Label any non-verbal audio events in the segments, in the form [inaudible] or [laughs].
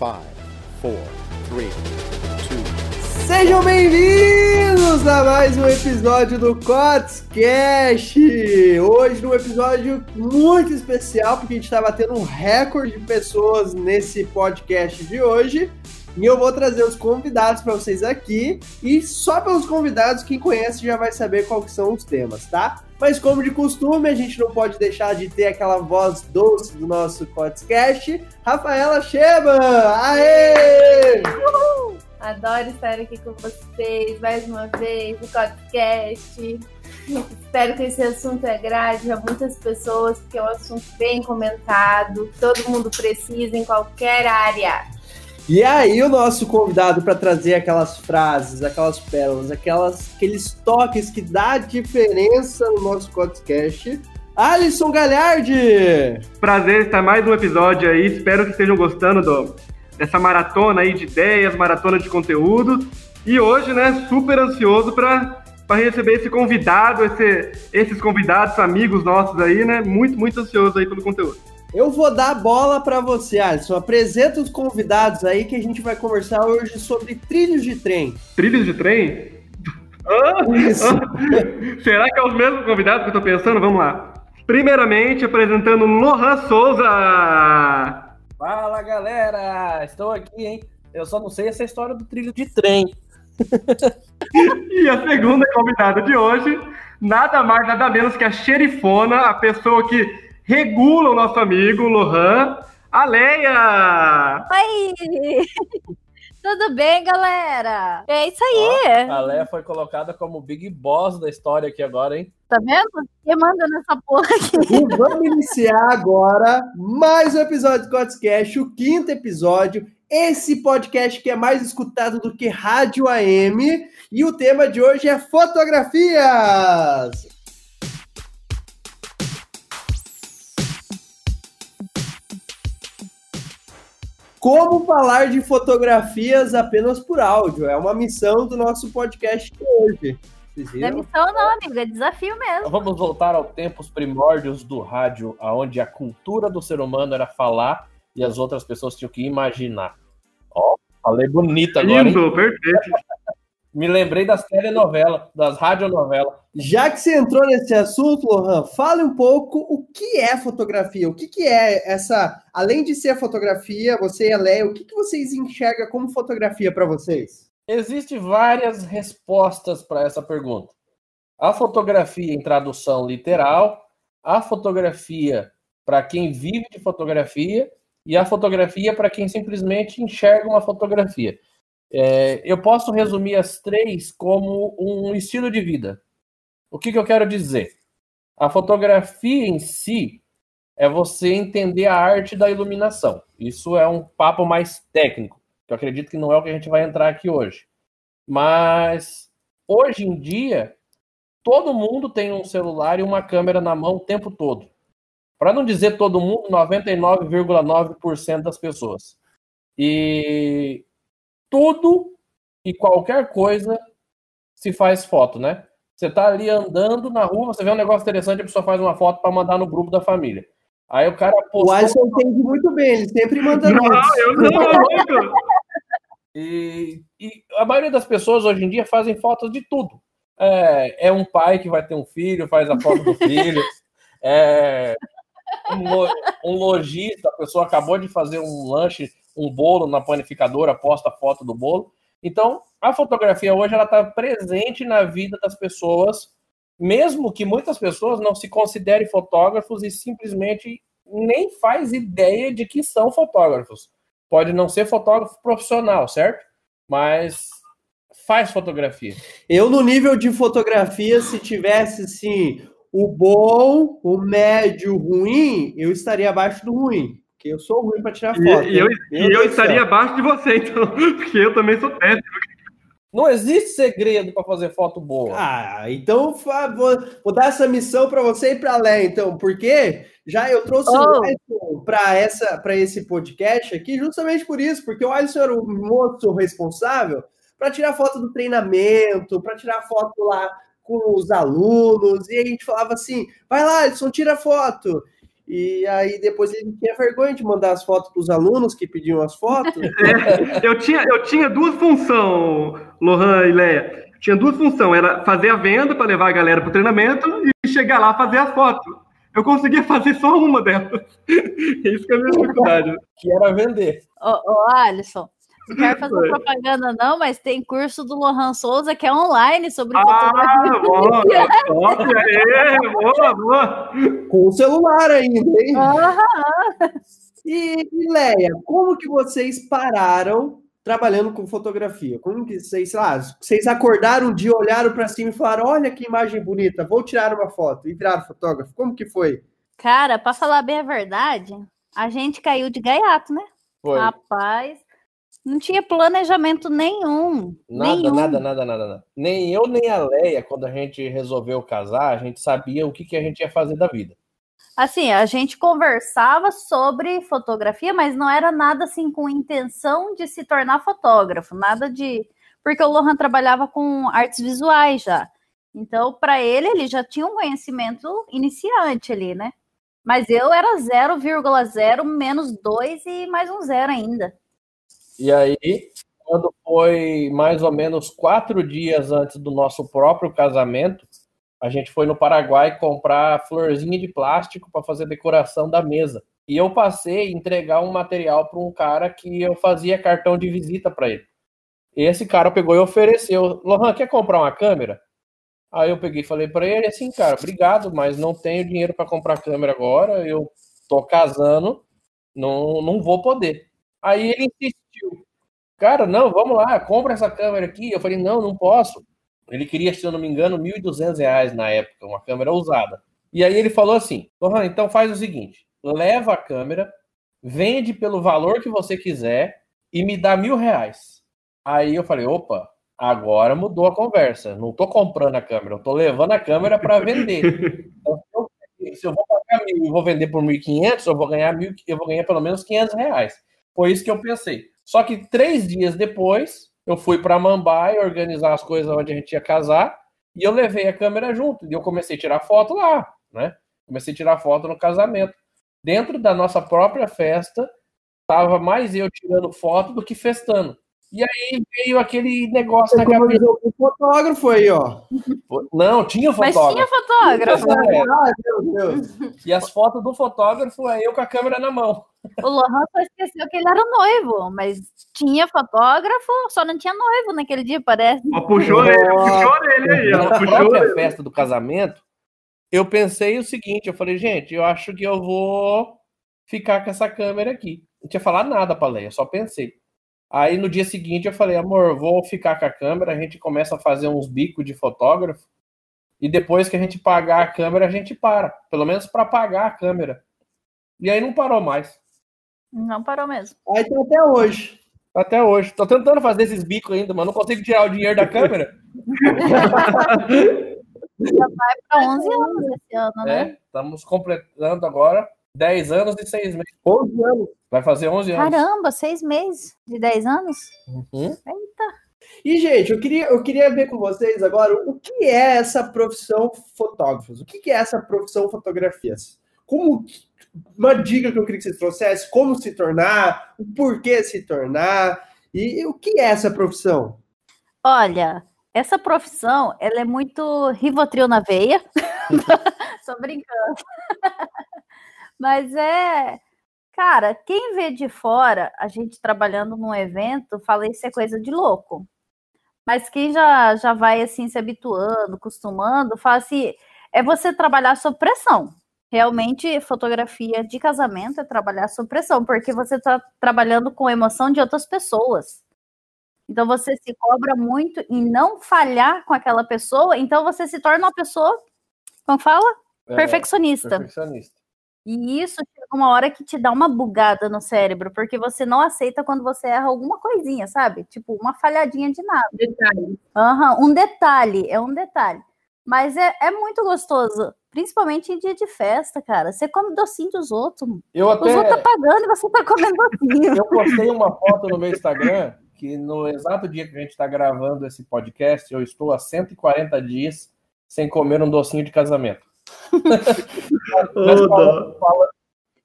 Five, four, three, two. Sejam bem-vindos a mais um episódio do Cotscast! Hoje num episódio muito especial, porque a gente está batendo um recorde de pessoas nesse podcast de hoje. E eu vou trazer os convidados para vocês aqui. E só pelos convidados, quem conhece já vai saber quais são os temas, tá? Mas como de costume, a gente não pode deixar de ter aquela voz doce do nosso podcast. Rafaela Sheba! Aê! Uhul! Adoro estar aqui com vocês mais uma vez no podcast. Espero que esse assunto agrade a muitas pessoas, porque é um assunto bem comentado, todo mundo precisa em qualquer área. E aí o nosso convidado para trazer aquelas frases, aquelas pérolas, aquelas, aqueles toques que dá diferença no nosso podcast, Alisson Galhardi! Prazer estar mais um episódio aí, espero que estejam gostando do, dessa maratona aí de ideias, maratona de conteúdo. E hoje, né, super ansioso para receber esse convidado, esse, esses convidados, amigos nossos aí, né? Muito, muito ansioso aí pelo conteúdo. Eu vou dar a bola para você, Alisson. Apresenta os convidados aí que a gente vai conversar hoje sobre trilhos de trem. Trilhos de trem? Ah, Isso. Ah, será que é os mesmos convidados que eu tô pensando? Vamos lá. Primeiramente, apresentando Lohan Souza. Fala, galera! Estou aqui, hein? Eu só não sei essa história do trilho de trem. [laughs] e a segunda convidada de hoje, nada mais, nada menos que a xerifona, a pessoa que regula o nosso amigo Lohan. A Leia! Oi! [laughs] Tudo bem, galera? É isso aí. Ó, a Leia foi colocada como Big Boss da história aqui agora, hein? Tá vendo? Quem manda nessa porra aqui? E vamos iniciar agora mais um episódio do Cotscast, o quinto episódio. Esse podcast que é mais escutado do que Rádio AM. E o tema de hoje é fotografias. Como falar de fotografias apenas por áudio? É uma missão do nosso podcast de hoje. Não é missão não, amigo, é desafio mesmo. Vamos voltar aos tempos primórdios do rádio, onde a cultura do ser humano era falar e as outras pessoas tinham que imaginar. Ó, oh, falei bonito agora. Lindo, hein? perfeito. Me lembrei das telenovelas, das radionovelas. Já que você entrou nesse assunto, Lohan, fale um pouco o que é fotografia. O que, que é essa. Além de ser fotografia, você e a Leia, o que, que vocês enxergam como fotografia para vocês? Existem várias respostas para essa pergunta. A fotografia em tradução literal, a fotografia para quem vive de fotografia e a fotografia para quem simplesmente enxerga uma fotografia. É, eu posso resumir as três como um estilo de vida. O que, que eu quero dizer? A fotografia em si é você entender a arte da iluminação. Isso é um papo mais técnico, eu acredito que não é o que a gente vai entrar aqui hoje. Mas hoje em dia, todo mundo tem um celular e uma câmera na mão o tempo todo. Para não dizer todo mundo, 99,9% das pessoas. E tudo e qualquer coisa se faz foto, né? Você tá ali andando na rua, você vê um negócio interessante, a pessoa faz uma foto para mandar no grupo da família. Aí o cara postou... O Alisson entende muito bem, ele sempre manda Não, notes. eu não, e, e a maioria das pessoas hoje em dia fazem fotos de tudo. É, é um pai que vai ter um filho, faz a foto do filho. [laughs] É um, um lojista, a pessoa acabou de fazer um lanche um bolo na panificadora, posta a foto do bolo. Então, a fotografia hoje ela está presente na vida das pessoas, mesmo que muitas pessoas não se considerem fotógrafos e simplesmente nem faz ideia de que são fotógrafos. Pode não ser fotógrafo profissional, certo? Mas faz fotografia. Eu, no nível de fotografia, se tivesse assim, o bom, o médio, o ruim, eu estaria abaixo do ruim. Porque eu sou ruim para tirar foto. E, e eu, e eu estaria abaixo de você, então, [laughs] porque eu também sou péssimo. Não existe segredo para fazer foto boa. Ah, então vou, vou dar essa missão para você e para a Lé, então, porque já eu trouxe oh. o Alisson para essa para esse podcast aqui, justamente por isso, porque o Alisson era o moço responsável para tirar foto do treinamento, para tirar foto lá com os alunos, e a gente falava assim: vai lá, Alisson, tira foto. E aí depois ele tinha vergonha de mandar as fotos para os alunos que pediam as fotos. [laughs] É, eu, tinha, eu tinha duas funções, Lohan e Leia. Tinha duas funções, era fazer a venda para levar a galera para o treinamento e chegar lá fazer as fotos. Eu conseguia fazer só uma delas. [laughs] Isso que é a minha dificuldade. Que era vender. Ô, ô Alisson, não quero fazer propaganda, não, mas tem curso do Lohan Souza que é online sobre Ah, fotografia. boa, [laughs] top, aê, boa, boa. Com o celular ainda, hein? Aham. E, e Leia, como que vocês pararam trabalhando com fotografia? Como que vocês, sei lá, vocês acordaram um dia, olharam para cima e falaram: olha que imagem bonita, vou tirar uma foto e viraram fotógrafo? Como que foi? Cara, pra falar bem a verdade, a gente caiu de gaiato, né? Foi. Rapaz, não tinha planejamento nenhum. Nada, nenhum. nada, nada, nada, nada. Nem eu, nem a Leia, quando a gente resolveu casar, a gente sabia o que, que a gente ia fazer da vida. Assim, a gente conversava sobre fotografia, mas não era nada assim com intenção de se tornar fotógrafo, nada de. Porque o Lohan trabalhava com artes visuais já. Então, para ele, ele já tinha um conhecimento iniciante ali, né? Mas eu era 0,0 menos 2 e mais um zero ainda. E aí, quando foi mais ou menos quatro dias antes do nosso próprio casamento, a gente foi no Paraguai comprar florzinha de plástico para fazer decoração da mesa. E eu passei a entregar um material para um cara que eu fazia cartão de visita para ele. E esse cara pegou e ofereceu: Lohan, quer comprar uma câmera? Aí eu peguei e falei para ele assim, cara, obrigado, mas não tenho dinheiro para comprar câmera agora, eu tô casando, não, não vou poder. Aí ele Cara, não, vamos lá, compra essa câmera aqui. Eu falei, não, não posso. Ele queria, se eu não me engano, 1.200 reais na época, uma câmera usada. E aí ele falou assim, Lohan, então faz o seguinte, leva a câmera, vende pelo valor que você quiser e me dá mil reais. Aí eu falei, opa, agora mudou a conversa. Não tô comprando a câmera, eu tô levando a câmera para vender. [laughs] Então, se eu- se eu vou pagar mil e vou vender por 1.500, eu vou ganhar mil, eu vou ganhar pelo menos 500 reais. Foi isso que eu pensei. Só que três dias depois, eu fui para Mambai organizar as coisas onde a gente ia casar e eu levei a câmera junto. E eu comecei a tirar foto lá, né? Comecei a tirar foto no casamento. Dentro da nossa própria festa, tava mais eu tirando foto do que festando. E aí veio aquele negócio Você na cabeça. o fotógrafo aí, ó. Não, tinha Mas fotógrafo. tinha fotógrafo. É, Ah, meu Deus. e as fotos do fotógrafo é eu com a câmera na mão. O Lohan só esqueceu que ele era noivo, mas tinha fotógrafo, só não tinha noivo naquele dia, parece. Ó, puxou ele, puxou ele aí, ó. Na Puxou ele. festa do casamento, eu pensei o seguinte: eu falei, gente, eu acho que eu vou ficar com essa câmera aqui. Não tinha falado nada pra Leia, só pensei. Aí no dia seguinte eu falei, amor, vou ficar com a câmera, a gente começa a fazer uns bicos de fotógrafo. E depois que a gente pagar a câmera, a gente para. Pelo menos para pagar a câmera. E aí não parou mais. Não parou mesmo. Aí tá até hoje. Até hoje. Tô tentando fazer esses bicos ainda, mas não consigo tirar o dinheiro da câmera. [laughs] Pra 11 anos esse ano, né? É, estamos completando agora 10 anos e 6 meses. 11 anos. Vai fazer 11 anos. Caramba, seis meses de 10 anos? Uhum. E, gente, eu queria, eu queria ver com vocês agora o que é essa profissão fotógrafos. O que é essa profissão fotografias? Como uma dica que eu queria que vocês trouxessem, como se tornar, o porquê se tornar, e o que é essa profissão? Olha, essa profissão, ela é muito Rivotril na veia. [laughs] [laughs] Tô brincando. Mas é, cara, quem vê de fora a gente trabalhando num evento, fala isso é coisa de louco. Mas quem já, já vai assim se habituando, acostumando, fala assim, é você trabalhar sob pressão. Realmente, fotografia de casamento é trabalhar sob pressão, porque você está trabalhando com a emoção de outras pessoas. Então você se cobra muito em não falhar com aquela pessoa, então você se torna uma pessoa, como fala? É, Perfeccionista. perfeccionista. E isso chega uma hora que te dá uma bugada no cérebro, porque você não aceita quando você erra alguma coisinha, sabe? Tipo, uma falhadinha de nada. Detalhe. Aham, um detalhe, é um detalhe. Mas é, é muito gostoso, principalmente em dia de festa, cara. Você come docinho dos outros. Eu Os outros tá até pagando e você tá comendo docinho. eu postei uma foto no meu Instagram que no exato dia que a gente está gravando esse podcast, eu estou há 140 dias sem comer um docinho de casamento. Falamos, dó.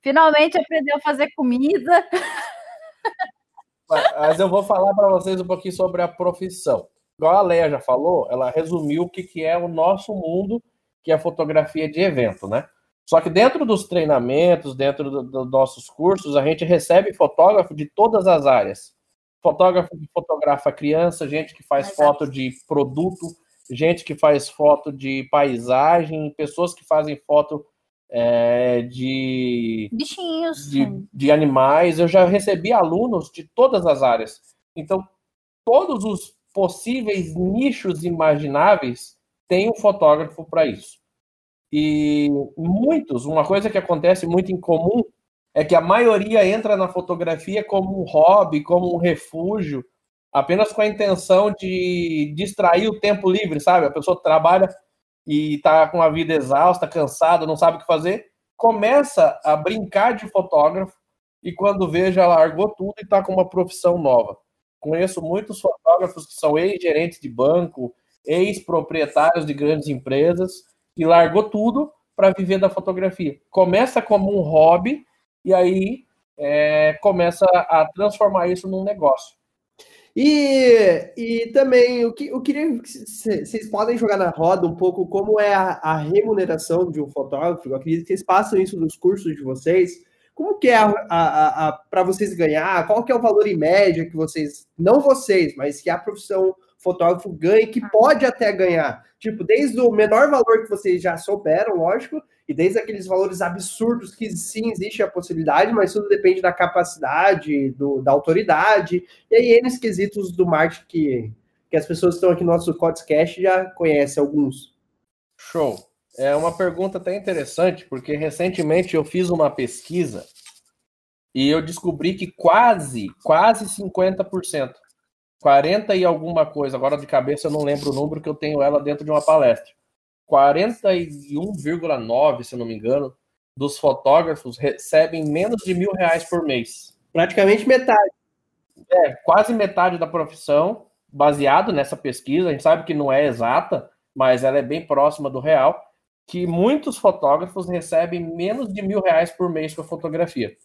Finalmente aprendeu a fazer comida. Mas eu vou falar para vocês um pouquinho sobre a profissão. Igual a Leia já falou, ela resumiu o que, que é o nosso mundo, que é a fotografia de evento, né? Só que dentro dos treinamentos, dentro dos do nossos cursos, a gente recebe fotógrafo de todas as áreas. Fotógrafo que fotografa criança, gente que faz Exato. foto de produto, gente que faz foto de paisagem, pessoas que fazem foto é, de bichinhos, de, de, animais. Eu já recebi alunos de todas as áreas. Então, todos os possíveis nichos imagináveis tem um fotógrafo para isso. E muitos, uma coisa que acontece muito em comum é que a maioria entra na fotografia como um hobby, como um refúgio, apenas com a intenção de distrair o tempo livre, sabe? A pessoa trabalha e está com a vida exausta, cansada, não sabe o que fazer, começa a brincar de fotógrafo e quando vê já largou tudo e está com uma profissão nova. Conheço muitos fotógrafos que são ex-gerentes de banco, ex-proprietários de grandes empresas, que largou tudo para viver da fotografia. Começa como um hobby e aí é, começa a transformar isso num negócio. E, e também eu, eu queria vocês podem jogar na roda um pouco como é a, a, remuneração de um fotógrafo. Eu acredito que vocês passam isso nos cursos de vocês. Como que é a, a, a para vocês ganhar? Qual que é o valor em média que vocês, não vocês, mas que a profissão fotógrafo ganha, que pode até ganhar. Tipo, desde o menor valor que vocês já souberam, lógico, e desde aqueles valores absurdos que sim existe a possibilidade, mas tudo depende da capacidade, do, da autoridade, e aí N quesitos do marketing que, que as pessoas que estão aqui no nosso podcast já conhecem alguns. Show. É uma pergunta até interessante, porque recentemente eu fiz uma pesquisa e eu descobri que quase, quase 50% 40 e alguma coisa, agora de cabeça eu não lembro o número que eu tenho ela dentro de uma palestra. 41,9, se não me engano, dos fotógrafos recebem menos de mil reais por mês. Praticamente metade. É, quase metade da profissão, baseado nessa pesquisa, a gente sabe que não é exata, mas ela é bem próxima do real, que muitos fotógrafos recebem menos de mil reais por mês com a fotografia.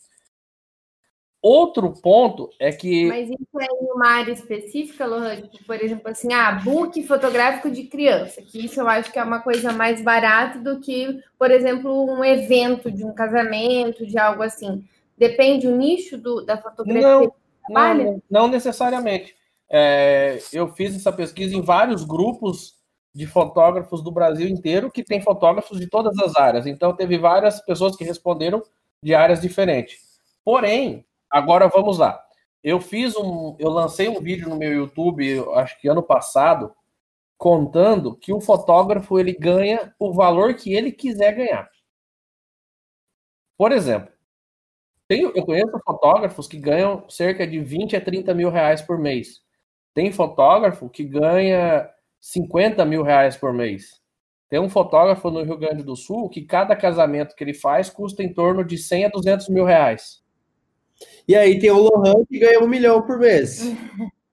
Outro ponto é que. Mas isso é em uma área específica, Lohan? Tipo, por exemplo, assim, ah, book fotográfico de criança, que isso eu acho que é uma coisa mais barata do que, por exemplo, um evento de um casamento, de algo assim. Depende o nicho do, da fotografia? Não, não, não necessariamente. É, eu fiz essa pesquisa em vários grupos de fotógrafos do Brasil inteiro que tem fotógrafos de todas as áreas. Então, teve várias pessoas que responderam de áreas diferentes. Porém, Agora vamos lá. Eu fiz um, eu lancei um vídeo no meu YouTube, acho que ano passado, contando que o fotógrafo ele ganha o valor que ele quiser ganhar. Por exemplo, tenho, eu conheço fotógrafos que ganham cerca de 20 a 30 mil reais por mês. Tem fotógrafo que ganha 50 mil reais por mês. Tem um fotógrafo no Rio Grande do Sul que cada casamento que ele faz custa em torno de 100 a 200 mil reais. E aí tem o Lohan que ganha um milhão por mês.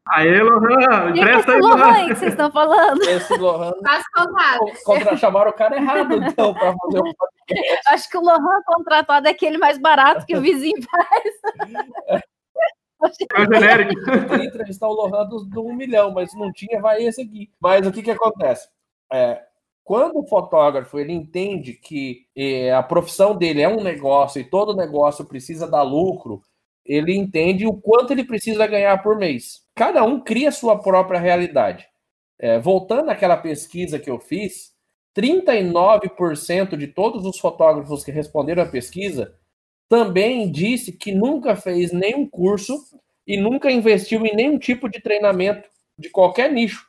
Aê, Lohan! Empresta aí, Lohan que vocês estão falando. Esse Lohan. Faz contato. [laughs] Contra, chamaram o cara errado, então, para fazer um podcast. Acho que o Lohan contratado é aquele mais barato que o vizinho faz. É genérico. [laughs] Eu queria entrevistar o Lohan do, do um milhão, mas não tinha, vai esse aqui. Mas o que que acontece? É, quando o fotógrafo ele entende que eh, a profissão dele é um negócio e todo negócio precisa dar lucro, ele entende o quanto ele precisa ganhar por mês. Cada um cria sua própria realidade. É, voltando àquela pesquisa que eu fiz, 39% de todos os fotógrafos que responderam à pesquisa também disse que nunca fez nenhum curso e nunca investiu em nenhum tipo de treinamento de qualquer nicho.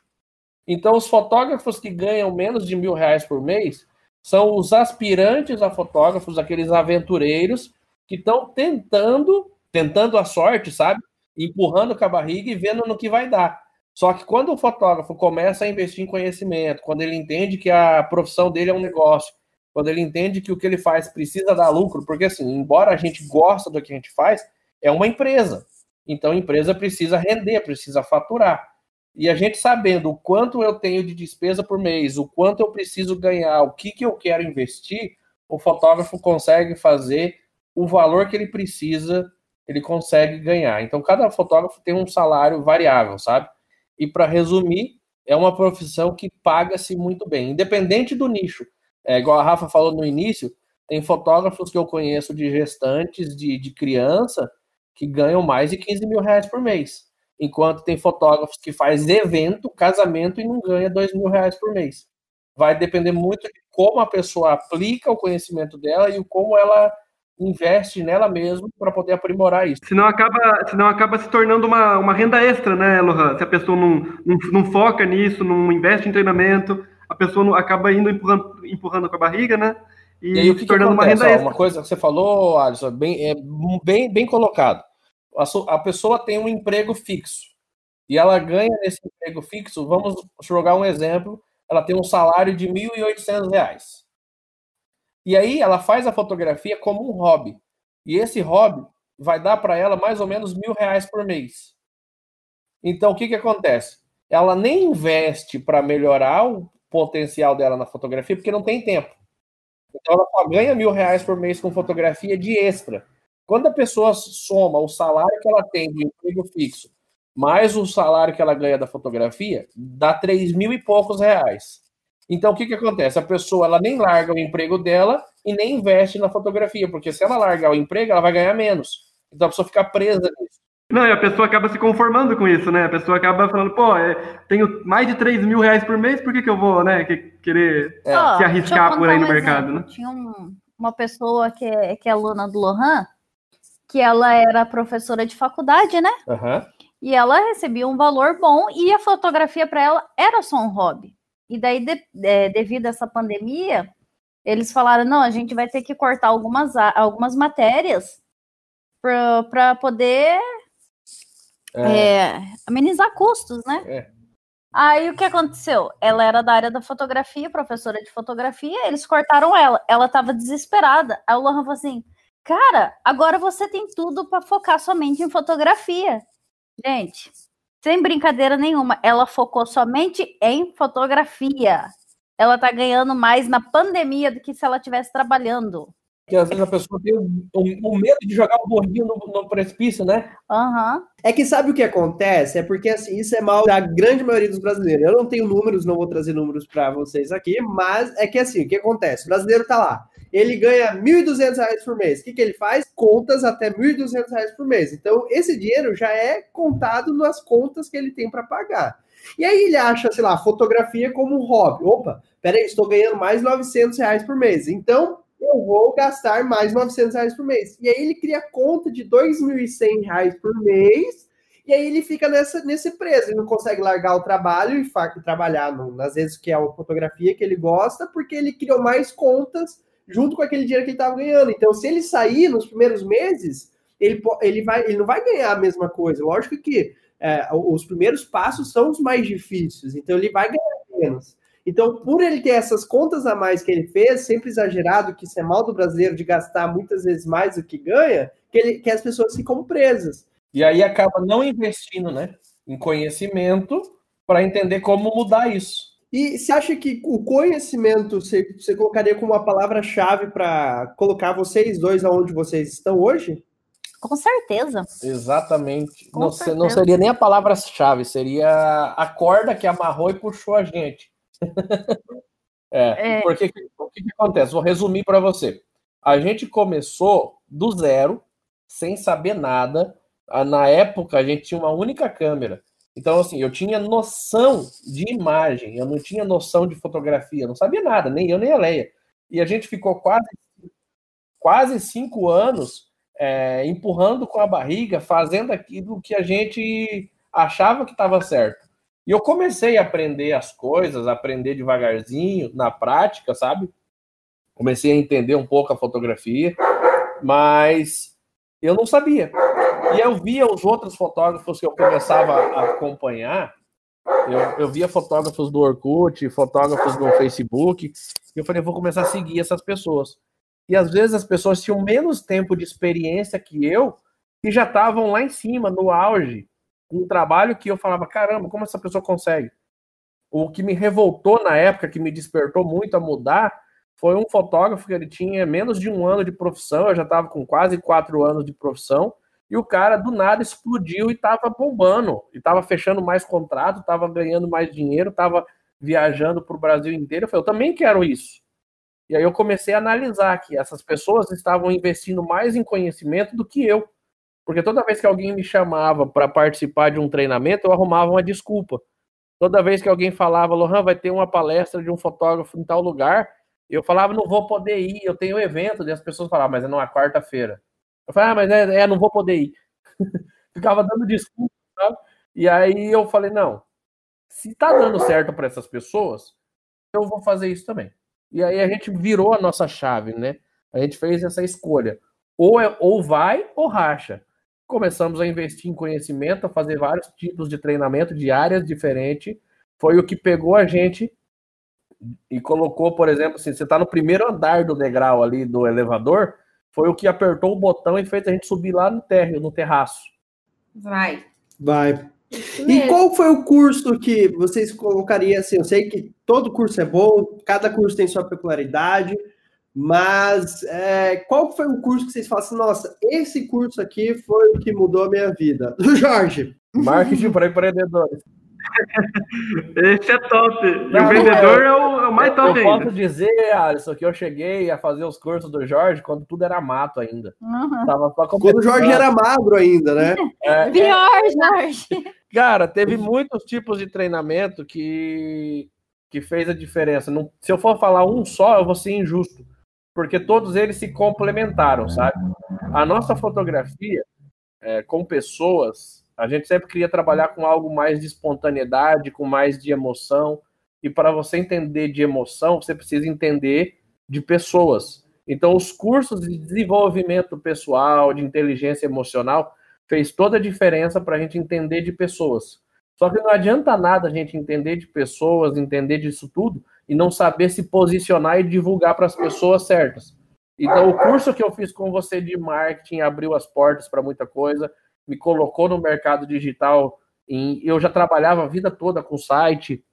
Então, os fotógrafos que ganham menos de mil reais por mês são os aspirantes a fotógrafos, aqueles aventureiros que estão tentando tentando a sorte, sabe? Empurrando com a barriga e vendo no que vai dar. Só que quando o fotógrafo começa a investir em conhecimento, quando ele entende que a profissão dele é um negócio, quando ele entende que o que ele faz precisa dar lucro, porque assim, embora a gente gosta do que a gente faz, é uma empresa. Então a empresa precisa render, precisa faturar. E a gente sabendo o quanto eu tenho de despesa por mês, o quanto eu preciso ganhar, o que, que eu quero investir, o fotógrafo consegue fazer o valor que ele precisa, ele consegue ganhar. Então, cada fotógrafo tem um salário variável, sabe? E para resumir, é uma profissão que paga-se muito bem, independente do nicho. É igual a Rafa falou no início, tem fotógrafos que eu conheço de gestantes, de, de criança, que ganham mais de 15 mil reais por mês. Enquanto tem fotógrafos que faz evento, casamento e não ganha 2 mil reais por mês. Vai depender muito de como a pessoa aplica o conhecimento dela e como ela investe nela mesma para poder aprimorar isso. Senão acaba, senão acaba se tornando uma, uma renda extra, né, Lohan? Se a pessoa não, não, não foca nisso, não investe em treinamento, a pessoa não, acaba indo empurrando, empurrando com a barriga, né? E, e aí, o que, que acontece? uma renda extra. Uma coisa que você falou, Alisson, bem, é bem, bem colocado. A, a pessoa tem um emprego fixo e ela ganha nesse emprego fixo, vamos jogar um exemplo, ela tem um salário de R$ 1.800 e aí ela faz a fotografia como um hobby. E esse hobby vai dar para ela mais ou menos mil reais por mês. Então o que, que acontece? Ela nem investe para melhorar o potencial dela na fotografia porque não tem tempo. Então ela só ganha mil reais por mês com fotografia de extra. Quando a pessoa soma o salário que ela tem do emprego fixo mais o salário que ela ganha da fotografia, dá três mil e poucos reais. Então, o que, que acontece? A pessoa ela nem larga o emprego dela e nem investe na fotografia, porque se ela largar o emprego, ela vai ganhar menos. Então, a pessoa fica presa nisso. Não, e a pessoa acaba se conformando com isso, né? A pessoa acaba falando, pô, é, tenho mais de 3 mil reais por mês, por que, que eu vou, né, que, querer é. se arriscar por aí no um mercado, exemplo. né? Tinha um, uma pessoa que é, que é aluna do Lohan, que ela era professora de faculdade, né? Uhum. E ela recebia um valor bom e a fotografia para ela era só um hobby. E daí, de, é, devido a essa pandemia, eles falaram: não, a gente vai ter que cortar algumas, algumas matérias para poder é. É, amenizar custos, né? É. Aí o que aconteceu? Ela era da área da fotografia, professora de fotografia, eles cortaram ela. Ela estava desesperada. Aí o Lohan falou assim: Cara, agora você tem tudo para focar somente em fotografia. Gente, sem brincadeira nenhuma, ela focou somente em fotografia. Ela tá ganhando mais na pandemia do que se ela estivesse trabalhando. Porque às vezes a pessoa tem o, o, o medo de jogar o burrinho no, no precipício, né? Uhum. É que sabe o que acontece? É porque assim, isso é mal da grande maioria dos brasileiros. Eu não tenho números, não vou trazer números para vocês aqui, mas é que assim, o que acontece? O brasileiro tá lá ele ganha R$ 1.200 por mês. O que, que ele faz? Contas até R$ 1.200 por mês. Então, esse dinheiro já é contado nas contas que ele tem para pagar. E aí ele acha, sei lá, fotografia como um hobby. Opa, peraí, estou ganhando mais 900 reais por mês. Então, eu vou gastar mais 900 reais por mês. E aí ele cria conta de 2.100 reais por mês. E aí ele fica nessa, nesse preso. Ele não consegue largar o trabalho e trabalhar no, nas vezes que é a fotografia que ele gosta, porque ele criou mais contas junto com aquele dinheiro que ele estava ganhando. Então, se ele sair nos primeiros meses, ele, ele, vai, ele não vai ganhar a mesma coisa. Lógico que é, os primeiros passos são os mais difíceis, então ele vai ganhar menos. Então, por ele ter essas contas a mais que ele fez, sempre exagerado, que isso é mal do brasileiro de gastar muitas vezes mais do que ganha, que, ele, que as pessoas ficam presas. E aí acaba não investindo né, em conhecimento para entender como mudar isso. E você acha que o conhecimento você, você colocaria como uma palavra-chave para colocar vocês dois aonde vocês estão hoje? Com certeza. Exatamente. Com não, certeza. não seria nem a palavra-chave, seria a corda que amarrou e puxou a gente. [laughs] é, é. Porque o que, que acontece? Vou resumir para você. A gente começou do zero, sem saber nada. Na época, a gente tinha uma única câmera. Então, assim, eu tinha noção de imagem, eu não tinha noção de fotografia, não sabia nada, nem eu nem a Leia. E a gente ficou quase, quase cinco anos é, empurrando com a barriga, fazendo aquilo que a gente achava que estava certo. E eu comecei a aprender as coisas, aprender devagarzinho, na prática, sabe? Comecei a entender um pouco a fotografia, mas eu não sabia. E eu via os outros fotógrafos que eu começava a acompanhar, eu, eu via fotógrafos do Orkut, fotógrafos do Facebook, e eu falei, vou começar a seguir essas pessoas. E às vezes as pessoas tinham menos tempo de experiência que eu, e já estavam lá em cima, no auge, com um trabalho que eu falava, caramba, como essa pessoa consegue? O que me revoltou na época, que me despertou muito a mudar, foi um fotógrafo que ele tinha menos de um ano de profissão, eu já estava com quase quatro anos de profissão, e o cara do nada explodiu e estava bombando, e estava fechando mais contrato, estava ganhando mais dinheiro, estava viajando para o Brasil inteiro. Eu falei, eu também quero isso. E aí eu comecei a analisar que essas pessoas estavam investindo mais em conhecimento do que eu. Porque toda vez que alguém me chamava para participar de um treinamento, eu arrumava uma desculpa. Toda vez que alguém falava, Lohan, vai ter uma palestra de um fotógrafo em tal lugar, eu falava, não vou poder ir, eu tenho evento, e as pessoas falavam, mas é numa quarta-feira. Eu falei, ah, mas é, é, não vou poder ir. [laughs] Ficava dando desculpa, sabe? E aí eu falei, não, se tá dando certo para essas pessoas, eu vou fazer isso também. E aí a gente virou a nossa chave, né? A gente fez essa escolha. Ou, é, ou vai ou racha. Começamos a investir em conhecimento, a fazer vários tipos de treinamento de áreas diferentes. Foi o que pegou a gente e colocou, por exemplo, assim, você está no primeiro andar do degrau ali do elevador, foi o que apertou o botão e fez a gente subir lá no térreo, no terraço. Vai. Vai. E qual foi o curso que vocês colocariam assim? Eu sei que todo curso é bom, cada curso tem sua peculiaridade, mas é, qual foi o curso que vocês falam assim, nossa, esse curso aqui foi o que mudou a minha vida? [laughs] Jorge. Marketing para empreendedores. Esse é top. E o vendedor é o, é o mais top eu ainda. posso dizer, Alisson, que eu cheguei a fazer os cursos do Jorge quando tudo era mato ainda. Uhum. Tava só Quando o Jorge era magro ainda, né? É, [laughs] Pior, Jorge. Cara, teve muitos tipos de treinamento que, que fez a diferença. Não, se eu for falar um só, eu vou ser injusto, porque todos eles se complementaram, sabe? A nossa fotografia é, com pessoas, a gente sempre queria trabalhar com algo mais de espontaneidade, com mais de emoção. E para você entender de emoção, você precisa entender de pessoas. Então, os cursos de desenvolvimento pessoal, de inteligência emocional, fez toda a diferença para a gente entender de pessoas. Só que não adianta nada a gente entender de pessoas, entender disso tudo e não saber se posicionar e divulgar para as pessoas certas. Então, o curso que eu fiz com você de marketing abriu as portas para muita coisa, me colocou no mercado digital. Em, eu já trabalhava a vida toda com site,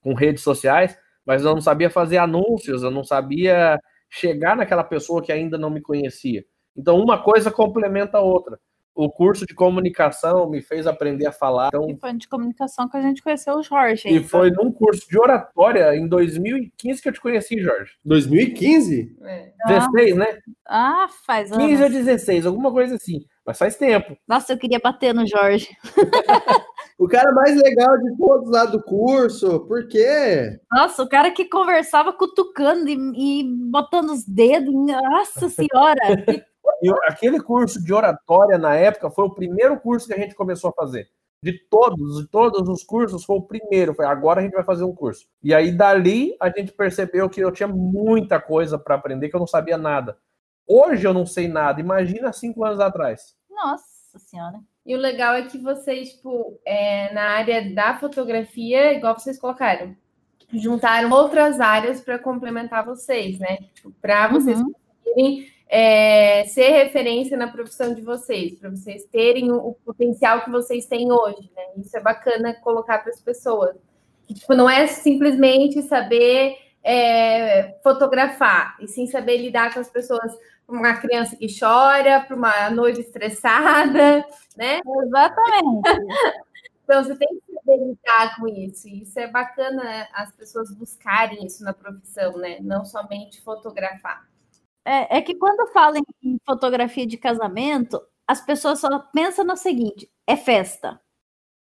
com redes sociais, mas eu não sabia fazer anúncios, eu não sabia chegar naquela pessoa que ainda não me conhecia. Então, uma coisa complementa a outra o curso de comunicação me fez aprender a falar. Então, E foi de comunicação que a gente conheceu o Jorge. e então. foi num curso de oratória em 2015 que eu te conheci, Jorge. 2015? É. 16, né? Ah, faz 15 ou anos. 16, alguma coisa assim. Mas faz tempo. Nossa, eu queria bater no Jorge. [laughs] O cara mais legal de todos lá do curso, por quê? Nossa, o cara que conversava cutucando e, e botando os dedos. Nossa senhora! [laughs] E o- aquele curso de oratória na época foi o primeiro curso que a gente começou a fazer. De todos, de todos os cursos, foi o primeiro. Foi agora a gente vai fazer um curso. E aí, dali, a gente percebeu que eu tinha muita coisa para aprender, que eu não sabia nada. Hoje eu não sei nada. Imagina cinco anos atrás. Nossa senhora. E o legal é que vocês, tipo, é, na área da fotografia, igual vocês colocaram, juntaram outras áreas para complementar vocês, né? Tipo, para vocês Uhum. conseguirem é, ser referência na profissão de vocês, para vocês terem o, o potencial que vocês têm hoje, né? Isso é bacana colocar para as pessoas. Tipo, não é simplesmente saber é, fotografar, e sim saber lidar com as pessoas, uma criança que chora, para uma noiva estressada, né? Exatamente. [laughs] Então você tem que saber lidar com isso. E isso é bacana as pessoas buscarem isso na profissão, né? Não somente fotografar. É, é que quando falam em fotografia de casamento, as pessoas só pensam no seguinte: é festa.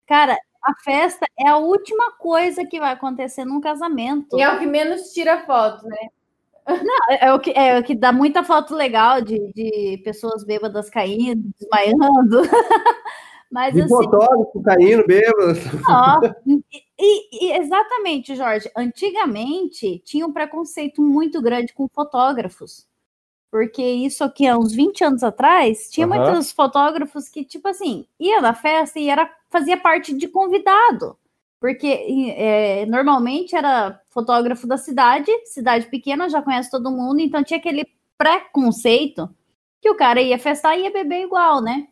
Cara, a festa é a última coisa que vai acontecer num casamento. E é o que menos tira foto, né? É, é o que, é o que dá muita foto legal de, de pessoas bêbadas caindo, desmaiando. [laughs] Mas De assim, fotógrafo caindo, bêbado. ó, e, e- exatamente, Jorge. Antigamente tinha um preconceito muito grande com fotógrafos. Porque isso aqui há uns 20 anos atrás, tinha Aham. muitos fotógrafos que, tipo assim, ia na festa e era, fazia parte de convidado. Porque é, normalmente era fotógrafo da cidade, cidade pequena, já conhece todo mundo, então tinha aquele preconceito que o cara ia festar e ia beber igual, né?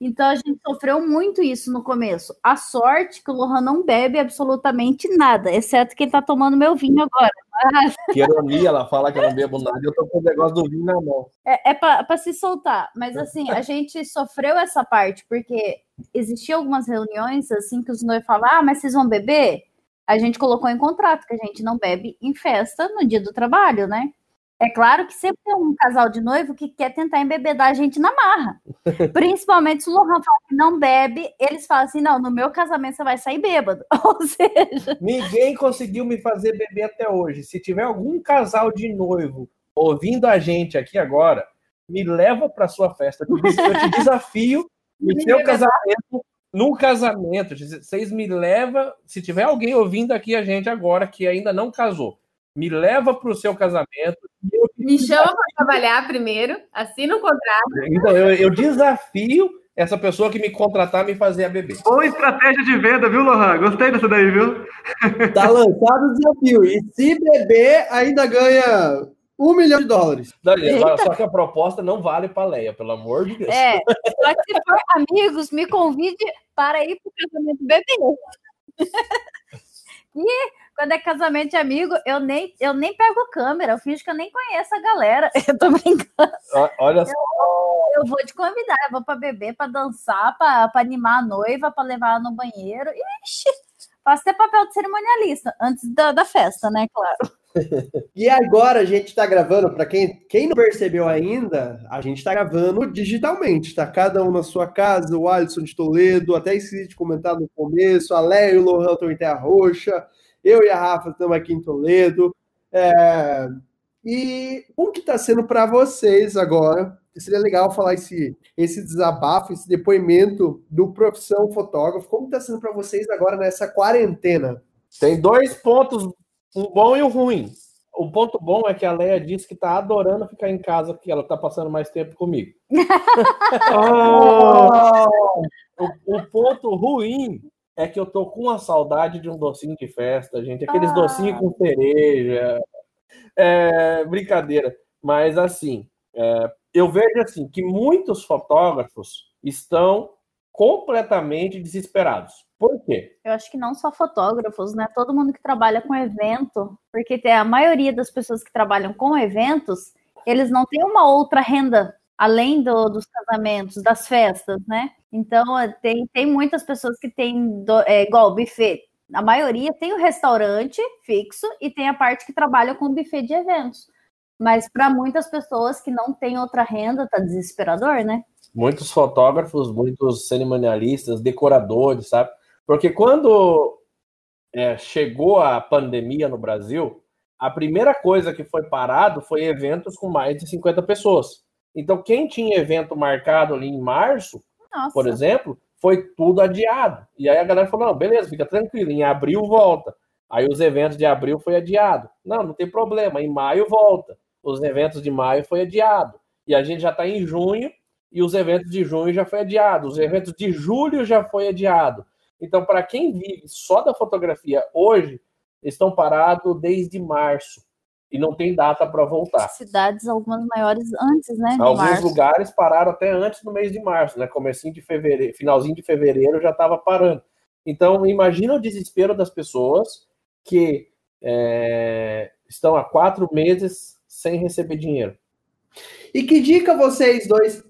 Então a gente sofreu muito isso no começo. A sorte que o Lohan não bebe absolutamente nada, exceto que ele tá tomando meu vinho agora. Que ironia, ela fala que eu não bebo nada e eu tô com o negócio do vinho na mão. É, é para se soltar, mas assim, a gente sofreu essa parte, porque existiam algumas reuniões assim que os noivos falavam, ah, mas vocês vão beber? A gente colocou em contrato que a gente não bebe em festa no dia do trabalho, né? É claro que sempre tem um casal de noivo que quer tentar embebedar a gente na marra. [laughs] Principalmente se o Lohan fala que não bebe, eles falam assim: não, no meu casamento você vai sair bêbado. [laughs] Ou seja. Ninguém conseguiu me fazer beber até hoje. Se tiver algum casal de noivo ouvindo a gente aqui agora, me leva para sua festa. Eu te [laughs] desafio no seu casamento. No casamento, vocês me levam. Se tiver alguém ouvindo aqui a gente agora que ainda não casou, me leva para o seu casamento. Me chama para trabalhar primeiro, assina o contrato. Então, eu, eu, desafio essa pessoa que me contratar me fazer a beber. Boa estratégia de venda, viu, Lohan? Gostei dessa daí, viu? Tá lançado o desafio. E se beber, ainda ganha um milhão de dólares. só que a proposta não vale para Leia, pelo amor de Deus. É, só que se for amigos, me convide para ir para o casamento beber. [laughs] e quando é casamento de amigo, eu nem, eu nem pego câmera, eu fingo que eu nem conheço a galera. [laughs] Eu tô brincando. Olha só. Eu, eu vou te convidar, eu vou para beber, para dançar, para animar a noiva, para levar ela no banheiro. Ixi, faço até papel de cerimonialista, antes da, da festa, né? Claro. [laughs] e agora a gente está gravando, para quem, quem não percebeu ainda, a gente está gravando digitalmente, tá? Cada um na sua casa, o Alisson de Toledo, até esqueci de comentar no começo, a Léo e o Lohan estão em Terra Roxa. Eu e a Rafa estamos aqui em Toledo. É... E como que está sendo para vocês agora? Seria legal falar esse, esse desabafo, esse depoimento do profissão fotógrafo. Como está sendo para vocês agora nessa quarentena? Tem dois pontos, um bom e um ruim. O ponto bom é que a Leia disse que está adorando ficar em casa, porque ela está passando mais tempo comigo. [laughs] oh! o, o ponto ruim é que eu tô com uma saudade de um docinho de festa, gente. Aqueles ah. docinhos com cereja. É, brincadeira. Mas, assim, é, eu vejo assim que muitos fotógrafos estão completamente desesperados. Por quê? Eu acho que não só fotógrafos, né? Todo mundo que trabalha com evento, porque tem a maioria das pessoas que trabalham com eventos, eles não têm uma outra renda além do, dos casamentos, das festas, né? Então, é, tem, tem muitas pessoas que têm, do, é, igual buffet, a maioria tem o restaurante fixo e tem a parte que trabalha com buffet de eventos. Mas para muitas pessoas que não têm outra renda, tá desesperador, né? Muitos fotógrafos, muitos cerimonialistas, decoradores, sabe? Porque quando é, chegou a pandemia no Brasil, a primeira coisa que foi parado foi eventos com mais de 50 pessoas. Então, quem tinha evento marcado ali em março, Nossa. por exemplo, foi tudo adiado. E aí a galera falou: não, beleza, fica tranquilo, em abril volta. Aí os eventos de abril foi adiado. Não, não tem problema, em maio volta. Os eventos de maio foi adiado. E a gente já está em junho e os eventos de junho já foi adiado. Os eventos de julho já foi adiado. Então, para quem vive só da fotografia hoje, estão parados desde março e não tem data para voltar. Cidades, algumas maiores antes, né? Alguns março. lugares pararam até antes do mês de março, né? Comecinho de fevereiro, finalzinho de fevereiro já estava parando. Então, imagina o desespero das pessoas que é, estão há quatro meses sem receber dinheiro. E que dica vocês dois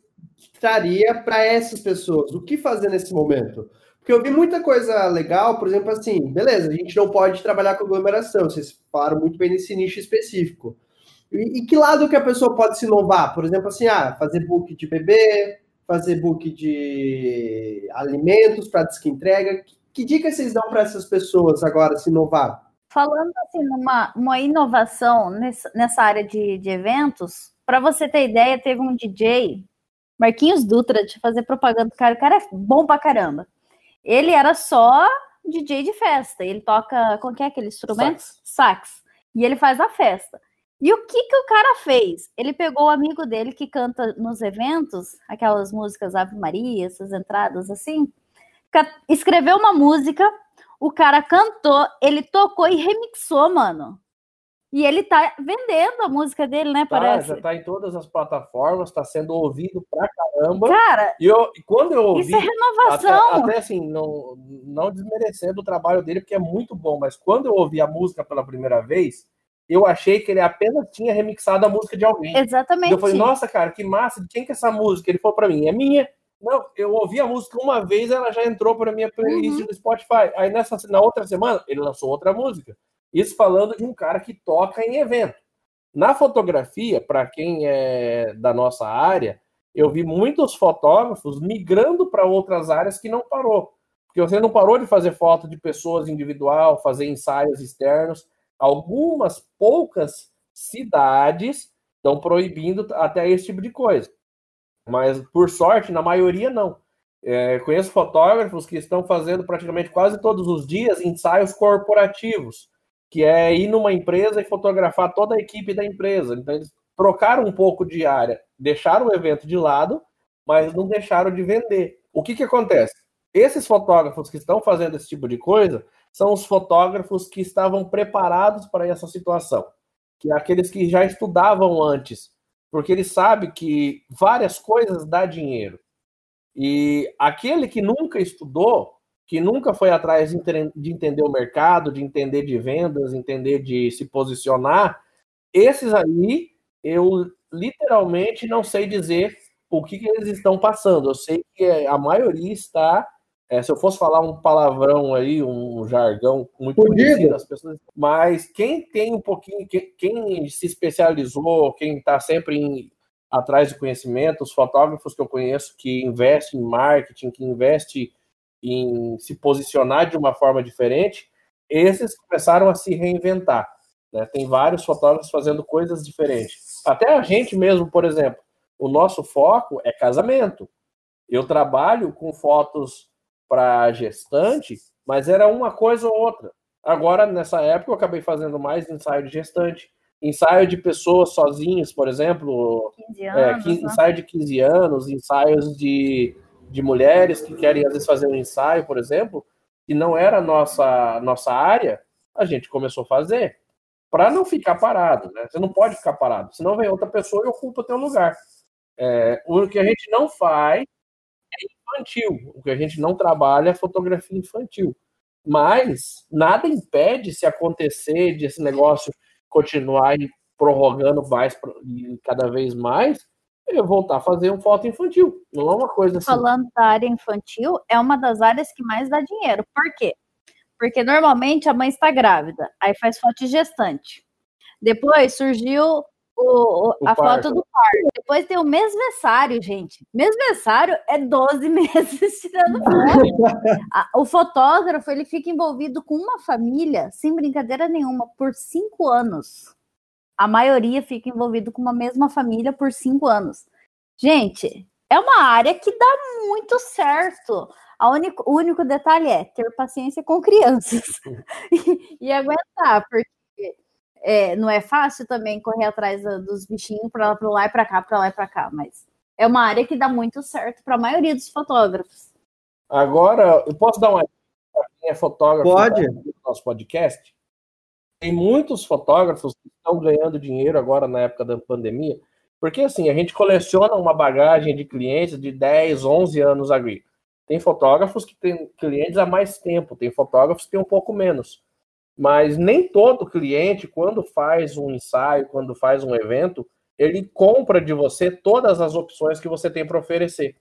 traria para essas pessoas? O que fazer nesse momento? Porque eu vi muita coisa legal, por exemplo, assim, beleza, a gente não pode trabalhar com aglomeração, vocês falaram muito bem nesse nicho específico. E, e que lado que a pessoa pode se inovar? Por exemplo, assim, ah, fazer book de bebê, fazer book de alimentos para disque entrega. Que, que dicas vocês dão para essas pessoas agora se inovar? Falando assim, numa uma inovação nessa, nessa área de, de eventos, para você ter ideia, teve um DJ, Marquinhos Dutra, de fazer propaganda, cara, o cara é bom pra caramba. Ele era só DJ de festa. Ele toca. Qual que é aquele instrumento? Sax. Sax. E ele faz a festa. E o que que o cara fez? Ele pegou o amigo dele que canta nos eventos, aquelas músicas Ave Maria, essas entradas assim, escreveu uma música, o cara cantou, ele tocou e remixou, mano. E ele tá vendendo a música dele, né? Tá, parece. Já tá em todas as plataformas, tá sendo ouvido pra caramba. Cara, e eu, quando eu ouvi. Isso é renovação. Até, até, assim, não, não desmerecendo o trabalho dele, porque é muito bom, mas quando eu ouvi a música pela primeira vez, eu achei que ele apenas tinha remixado a música de alguém. Exatamente. Eu falei, nossa, cara, que massa, de quem que é essa música? Ele falou para mim, é minha. Não, eu ouvi a música uma vez, ela já entrou para minha playlist Uhum. do Spotify. Aí nessa, na outra semana, ele lançou outra música. Isso falando de um cara que toca em evento. Na fotografia, para quem é da nossa área, eu vi muitos fotógrafos migrando para outras áreas que não parou. Porque você não parou de fazer foto de pessoas individual, fazer ensaios externos. Algumas poucas cidades estão proibindo até esse tipo de coisa. Mas, por sorte, na maioria não. É, conheço fotógrafos que estão fazendo praticamente quase todos os dias ensaios corporativos, que é ir numa empresa e fotografar toda a equipe da empresa. Então, eles trocaram um pouco de área, deixaram o evento de lado, mas não deixaram de vender. O que, que acontece? Esses fotógrafos que estão fazendo esse tipo de coisa são os fotógrafos que estavam preparados para essa situação, que é aqueles que já estudavam antes, porque ele sabe que várias coisas dá dinheiro. E aquele que nunca estudou, que nunca foi atrás de entender o mercado, de entender de vendas, entender de se posicionar, esses aí eu literalmente não sei dizer o que, que eles estão passando. Eu sei que a maioria está. é, se eu fosse falar um palavrão aí, um jargão muito Fudido. conhecido, as pessoas. Mas quem tem um pouquinho, quem, quem se especializou, quem está sempre em- atrás de conhecimento, os fotógrafos que eu conheço que investem em marketing, que investem em se posicionar de uma forma diferente, esses começaram a se reinventar. né? Tem vários fotógrafos fazendo coisas diferentes. Até a gente mesmo, por exemplo, o nosso foco é casamento. Eu trabalho com fotos para gestante, mas era uma coisa ou outra. Agora, nessa época, eu acabei fazendo mais ensaio de gestante, ensaio de pessoas sozinhas, por exemplo, 15 é, anos. qui- né? ensaio de 15 anos, ensaios de, de mulheres que querem às vezes fazer um ensaio, por exemplo, que não era nossa, nossa área, a gente começou a fazer para não ficar parado, né? Você não pode ficar parado, senão vem outra pessoa e ocupa o teu lugar. É, o que a gente não faz é infantil, o que a gente não trabalha é fotografia infantil. Mas nada impede se acontecer de esse negócio continuar prorrogando mais cada vez mais, eu voltar a fazer um foto infantil. Não é uma coisa assim. Falando da área infantil, é uma das áreas que mais dá dinheiro. Por quê? Porque normalmente a mãe está grávida, aí faz foto de gestante. Depois surgiu o- o- a parto. foto do parto. Depois tem o mesversário, gente. Mesversário é 12 [laughs] meses tirando foto. O fotógrafo ele fica envolvido com uma família, sem brincadeira nenhuma, por cinco anos. A maioria fica envolvido com uma mesma família por cinco anos. Gente, é uma área que dá muito certo. A único, o único detalhe é ter paciência com crianças [laughs] e, e aguentar, porque é, não é fácil também correr atrás da- dos bichinhos para lá e para cá, para lá e para cá, mas é uma área que dá muito certo para a maioria dos fotógrafos. Agora, eu posso dar uma dica para quem é fotógrafo Pode. do nosso podcast? Tem muitos fotógrafos que estão ganhando dinheiro agora na época da pandemia, porque assim, a gente coleciona uma bagagem de clientes de 10, 11 anos ali. Tem fotógrafos que têm clientes há mais tempo, tem fotógrafos que têm um pouco menos. Mas nem todo cliente, quando faz um ensaio, quando faz um evento, ele compra de você todas as opções que você tem para oferecer.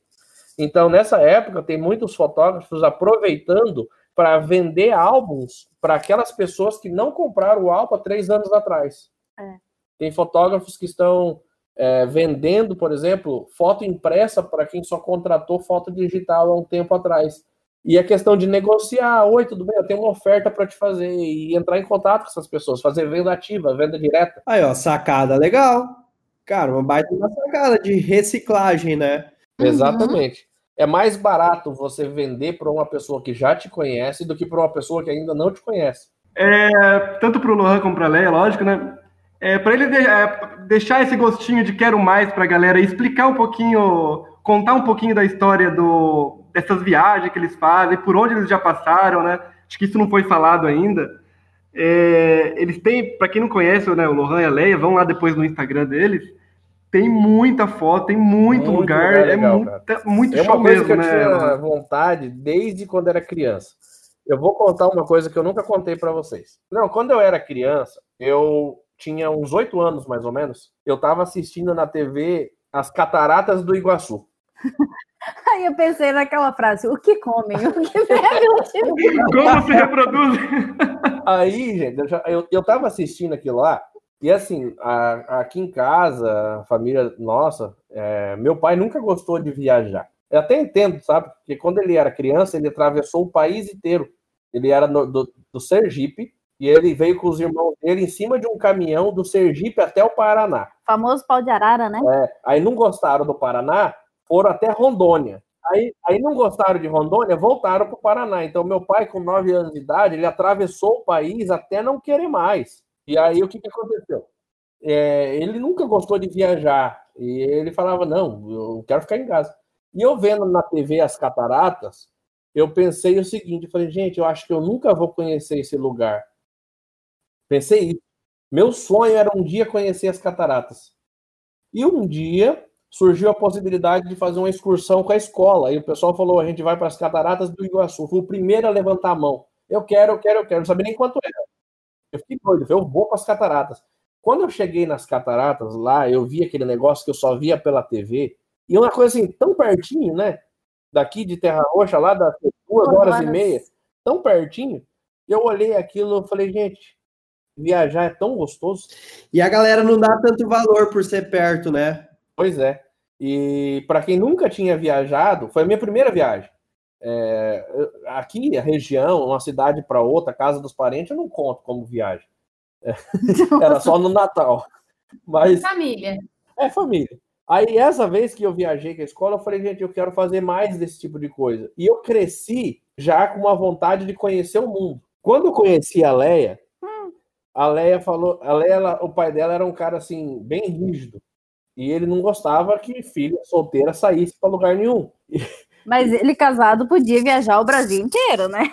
Então, nessa época, tem muitos fotógrafos aproveitando para vender álbuns para aquelas pessoas que não compraram o álbum há três anos atrás. É. Tem fotógrafos que estão é, vendendo, por exemplo, foto impressa para quem só contratou foto digital há um tempo atrás. E a questão de negociar, oi, tudo bem, eu tenho uma oferta para te fazer e entrar em contato com essas pessoas, fazer venda ativa, venda direta. Aí, ó, sacada legal. Cara, uma baita uma sacada de reciclagem, né? Uhum. É mais barato você vender para uma pessoa que já te conhece do que para uma pessoa que ainda não te conhece. tanto pro Lohan como pra Leia, lógico, né? É, para ele de- é, deixar esse gostinho de quero mais pra galera e explicar um pouquinho, contar um pouquinho da história do, dessas viagens que eles fazem, por onde eles já passaram, né? Acho que isso não foi falado ainda. É, eles têm, para quem não conhece né, o Lohan e a Leia, vão lá depois no Instagram deles. Tem muita foto, tem muito, Muito lugar, lugar é legal, muita, muito É show uma coisa mesmo, que eu né? tinha vontade desde quando era criança. Eu vou contar uma coisa que eu nunca contei para vocês. Não, quando eu era criança, eu tinha uns oito anos, mais ou menos, eu estava assistindo na TV as cataratas do Iguaçu. [laughs] Aí eu pensei naquela frase: o que comem? O que [laughs] bebem? Como se reproduz? Aí, gente, eu, já, eu, eu tava assistindo aquilo lá, e assim, a- aqui em casa, a família nossa, é, meu pai nunca gostou de viajar. Eu até entendo, sabe? Porque quando ele era criança, ele atravessou o país inteiro. Ele era no- do, do Sergipe, e ele veio com os irmãos dele em cima de um caminhão do Sergipe até o Paraná. Famoso pau de arara, né? Aí não gostaram do Paraná, foram até Rondônia. Aí, aí não gostaram de Rondônia, voltaram para o Paraná. Então, meu pai, com 9 anos de idade, ele atravessou o país até não querer mais. E aí, o que, que aconteceu? É, ele nunca gostou de viajar. E ele falava, não, eu quero ficar em casa. E eu vendo na TV as cataratas, eu pensei o seguinte, falei, gente, eu acho que eu nunca vou conhecer esse lugar. Pensei isso. Meu sonho era um dia conhecer as cataratas. E um dia surgiu a possibilidade de fazer uma excursão com a escola. E o pessoal falou: a gente vai para as cataratas do Iguaçu. Fui o primeiro a levantar a mão. Eu quero, eu quero, eu quero. Não sabia nem quanto era. Eu fiquei doido. Eu vou para as cataratas. Quando eu cheguei nas cataratas lá, eu vi aquele negócio que eu só via pela TV. E uma coisa assim, tão pertinho, né? Daqui de Terra Roxa, lá das duas horas e meia, tão pertinho. Eu olhei aquilo e falei, gente, viajar é tão gostoso. E a galera não dá tanto valor por ser perto, né? Pois é. E para quem nunca tinha viajado, foi a minha primeira viagem. É, aqui, a região, uma cidade para outra, casa dos parentes, eu não conto como viagem. É, era só no Natal. Mas Família. é família. Aí, essa vez que eu viajei com a escola, eu falei, gente, eu quero fazer mais desse tipo de coisa. E eu cresci já com uma vontade de conhecer o mundo. Quando eu conheci a Leia, a Leia falou, a Leia, ela- o pai dela era um cara assim, bem rígido. E ele não gostava que filha solteira saísse para lugar nenhum. Mas ele casado podia viajar o Brasil inteiro, né?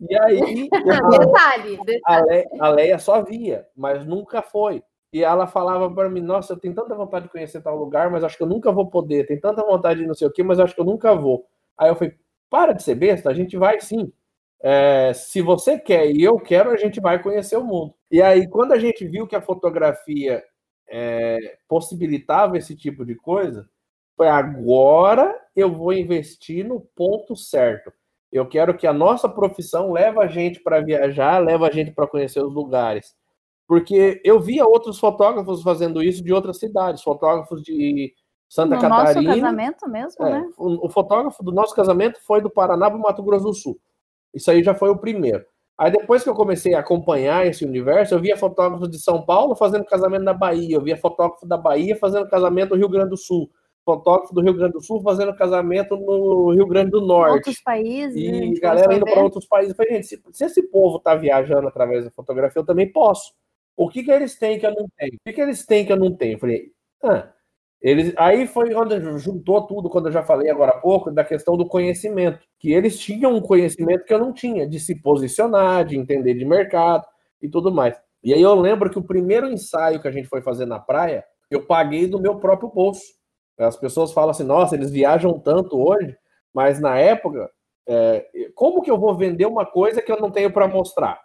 E aí, Detalhe, detalhe. a Leia, a Leia só via, mas nunca foi. E ela falava para mim, nossa, eu tenho tanta vontade de conhecer tal lugar, mas acho que eu nunca vou poder. Tenho tanta vontade de não sei o quê, mas acho que eu nunca vou. Aí eu falei, para de ser besta, a gente vai sim. É, se você quer e eu quero, a gente vai conhecer o mundo. E aí, quando a gente viu que a fotografia é, possibilitava esse tipo de coisa, foi agora eu vou investir no ponto certo. Eu quero que a nossa profissão leve a gente para viajar, leve a gente para conhecer os lugares. Porque eu via outros fotógrafos fazendo isso de outras cidades, fotógrafos de Santa no Catarina. nosso casamento mesmo, É, né? o, o fotógrafo do nosso casamento foi do Paraná para Mato Grosso do Sul. Isso aí já foi o primeiro. Aí depois que eu comecei a acompanhar esse universo, eu via fotógrafos de São Paulo fazendo casamento na Bahia, eu via fotógrafo da Bahia fazendo casamento no Rio Grande do Sul, fotógrafo do Rio Grande do Sul fazendo casamento no Rio Grande do Norte. Outros países. E gente galera começou a indo para outros países. Eu falei, gente, se, se esse povo tá viajando através da fotografia, eu também posso. O que que eles têm que eu não tenho? O que que eles têm que eu não tenho? Eu falei, ah, eles, aí foi quando juntou tudo, quando eu já falei agora há pouco, da questão do conhecimento. Que eles tinham um conhecimento que eu não tinha, de se posicionar, de entender de mercado e tudo mais. E aí eu lembro que o primeiro ensaio que a gente foi fazer na praia, eu paguei do meu próprio bolso. As pessoas falam assim, nossa, eles viajam tanto hoje, mas na época, é, como que eu vou vender uma coisa que eu não tenho para mostrar?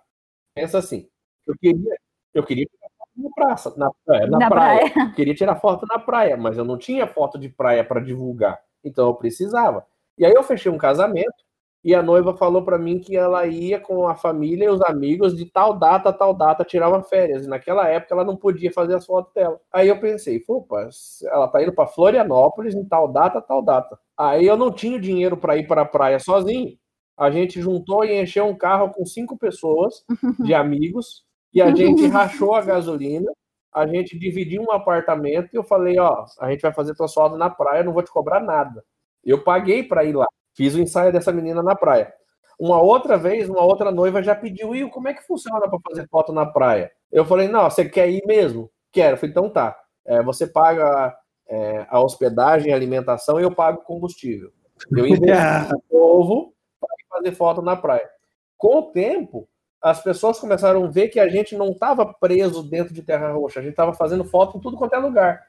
Pensa assim, eu queria, eu queria tirar foto na praça, na, é, na Na praia. Eu queria tirar foto na praia, mas eu não tinha foto de praia para divulgar, então eu precisava. E aí eu fechei um casamento e a noiva falou para mim que ela ia com a família e os amigos de tal data tal data tirar uma férias. E naquela época ela não podia fazer as fotos dela. Aí eu pensei, opa, ela tá indo para Florianópolis em tal data, tal data. Aí eu não tinha dinheiro para ir para a praia sozinho. A gente juntou e encheu um carro com cinco pessoas [laughs] de amigos e a gente [laughs] rachou a gasolina. A gente dividiu um apartamento e eu falei, ó, a gente vai fazer tua fotos na praia, eu não vou te cobrar nada. Eu paguei para ir lá. Fiz o ensaio dessa menina na praia. Uma outra vez, uma outra noiva já pediu, e como é que funciona para fazer foto na praia? Eu falei, não, você quer ir mesmo? Quero. Eu falei, então tá. É, você paga é, a hospedagem, a alimentação e eu pago combustível. Eu [laughs] investi povo para fazer foto na praia. Com o tempo, as pessoas começaram a ver que a gente não estava preso dentro de Terra Roxa, a gente estava fazendo foto em tudo quanto é lugar.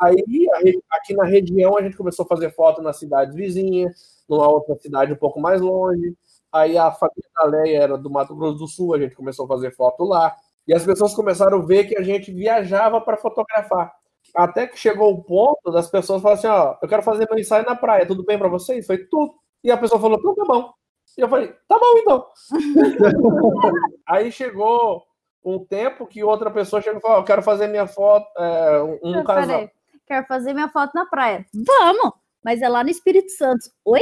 Aí, aqui na região, a gente começou a fazer foto nas cidades vizinhas, numa outra cidade um pouco mais longe. Aí a família da Leia era do Mato Grosso do Sul, a gente começou a fazer foto lá. E as pessoas começaram a ver que a gente viajava para fotografar. Até que chegou o ponto das pessoas falarem assim: ó, eu quero fazer meu ensaio na praia, tudo bem para vocês? Foi tudo. E a pessoa falou: tudo tá bom. E eu falei: tá bom então. [laughs] Aí chegou um tempo que outra pessoa chegou e falou: eu quero fazer minha foto, é, um Não, casal. peraí. Quero fazer minha foto na praia. Vamos! Mas é lá no Espírito Santo. Oi?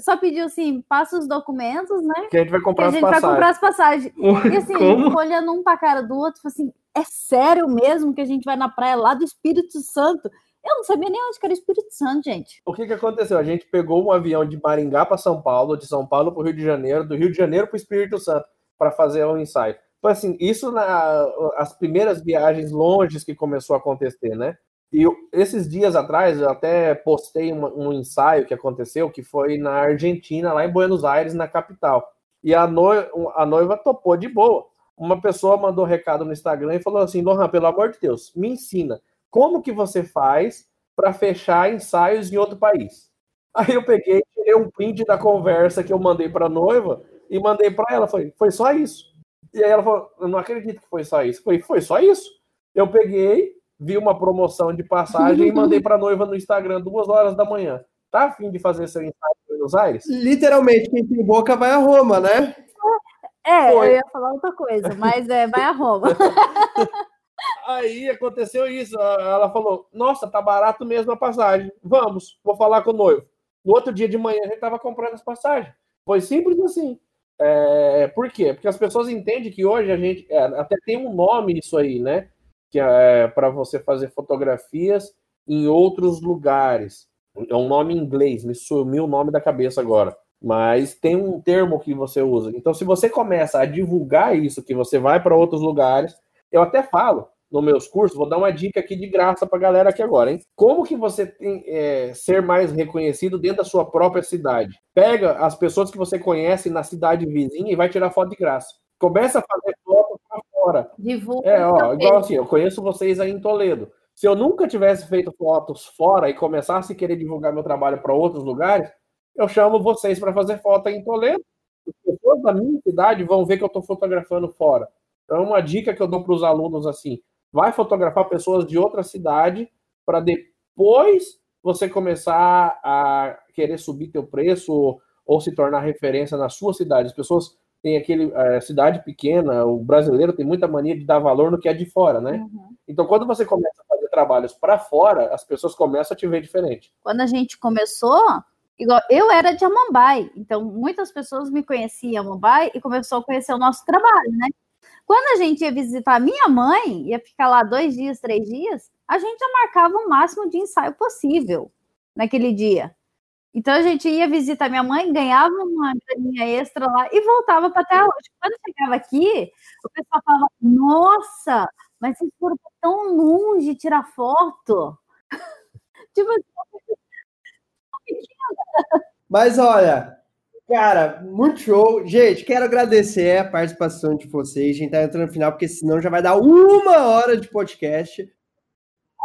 Só pediu assim, passa os documentos, né? Que a gente vai Que comprar a as gente vai passagens. comprar as passagens. E assim, Como? olhando um pra cara do outro, falou assim: é sério mesmo que a gente vai na praia lá do Espírito Santo? Eu não sabia nem onde que era o Espírito Santo, gente. O que, que aconteceu? A gente pegou um avião de Maringá para São Paulo, de São Paulo para o Rio de Janeiro, do Rio de Janeiro para o Espírito Santo, para fazer um ensaio. Então, assim, isso na, as primeiras viagens longes que começou a acontecer, né? E esses dias atrás, eu até postei uma- um ensaio que aconteceu, que foi na Argentina, lá em Buenos Aires, na capital. E a, noi- a noiva topou de boa. Uma pessoa mandou recado no Instagram e falou assim: Lohan, pelo amor de Deus, me ensina como que você faz para fechar ensaios em outro país. Aí eu peguei, tirei um print da conversa que eu mandei para a noiva e mandei para ela. Foi, foi só isso. E aí ela falou: Eu não acredito que foi só isso. Foi, foi só isso. Eu peguei, vi uma promoção de passagem e mandei para a noiva no Instagram duas horas da manhã. Tá afim de fazer seu ensaio em Buenos Aires? Literalmente, quem tem boca vai a Roma, né? É, Foi. eu ia falar outra coisa, mas é, vai a Roma. [laughs] Aí aconteceu isso. a- Ela falou: Nossa, tá barato mesmo a passagem. Vamos, vou falar com o noivo. No outro dia de manhã a gente tava comprando as passagens. Foi simples assim. É, por quê? Porque as pessoas entendem que hoje a gente. é, até tem um nome isso aí, né? Que é para você fazer fotografias em outros lugares. É um nome em inglês, me sumiu o nome da cabeça agora. Mas tem um termo que você usa. Então, se você começa a divulgar isso, que você vai para outros lugares, eu até falo nos meus cursos, vou dar uma dica aqui de graça para a galera aqui agora, hein? Como que você tem é, ser mais reconhecido dentro da sua própria cidade? Pega as pessoas que você conhece na cidade vizinha e vai tirar foto de graça. Começa a fazer foto fora. Divulga. É, ó, igual assim, eu conheço vocês aí em Toledo. Se eu nunca tivesse feito fotos fora e começasse a querer divulgar meu trabalho para outros lugares, eu chamo vocês para fazer foto aí em Toledo. As pessoas da minha cidade vão ver que eu estou fotografando fora. Então, uma dica que eu dou para os alunos assim: vai fotografar pessoas de outra cidade para depois você começar a querer subir teu preço ou, ou se tornar referência na sua cidade. As pessoas têm aquele eh, cidade pequena, o brasileiro tem muita mania de dar valor no que é de fora, né? Uhum. Então, quando você começa a fazer trabalhos para fora, as pessoas começam a te ver diferente. Quando a gente começou, igual eu era de Amambai, então muitas pessoas me conheciam em Amambai e começou a conhecer o nosso trabalho, né? Quando a gente ia visitar a minha mãe, ia ficar lá dois dias, três dias, a gente já marcava o máximo de ensaio possível naquele dia. Então a gente ia visitar minha mãe, ganhava uma graninha extra lá e voltava para terra hoje. Quando chegava aqui, o pessoal falava: Nossa, mas vocês foram tão longe tirar foto. [laughs] tipo assim, [laughs] Mas olha, cara, muito show. Gente, quero agradecer a participação de vocês. A gente tá entrando no final, porque senão já vai dar uma hora de podcast.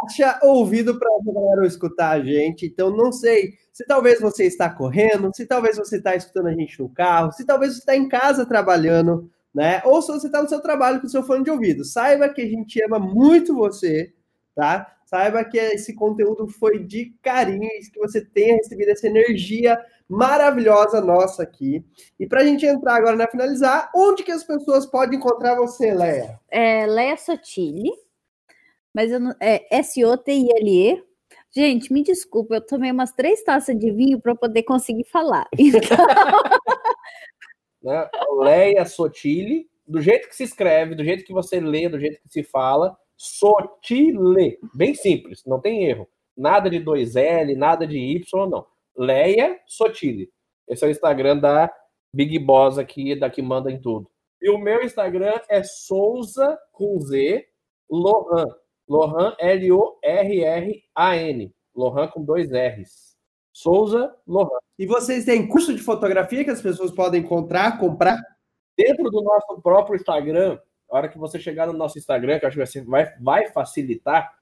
Acha ouvido para a galera escutar a gente. Então, não sei se talvez você está correndo, se talvez você está escutando a gente no carro, se talvez você está em casa trabalhando, né? Ou se você está no seu trabalho com o seu fone de ouvido. Saiba que a gente ama muito você, tá? Saiba que esse conteúdo foi de carinho e que você tenha recebido essa energia maravilhosa nossa aqui. E para a gente entrar agora na finalizar, onde que as pessoas podem encontrar você, Leia? é Leia Sotile, mas eu não, é S-O-T-I-L-E. Gente, me desculpa, eu tomei umas três taças de vinho para poder conseguir falar. [laughs] Então, [laughs] Né? Leia Sotile, do jeito que se escreve, do jeito que você lê, do jeito que se fala, Sotile. Bem simples, não tem erro. Nada de dois L, nada de Y, não. Leia Sotile. Esse é o Instagram da Big Boss aqui, da que manda em tudo. E o meu Instagram é Souza com Z Lohan. Lohan, L-O-R-R-A-N. Lohan com dois R's. Souza Lohan. E vocês têm curso de fotografia que as pessoas podem encontrar, comprar? Dentro do nosso próprio Instagram, a hora que você chegar no nosso Instagram, que eu acho que vai, vai facilitar,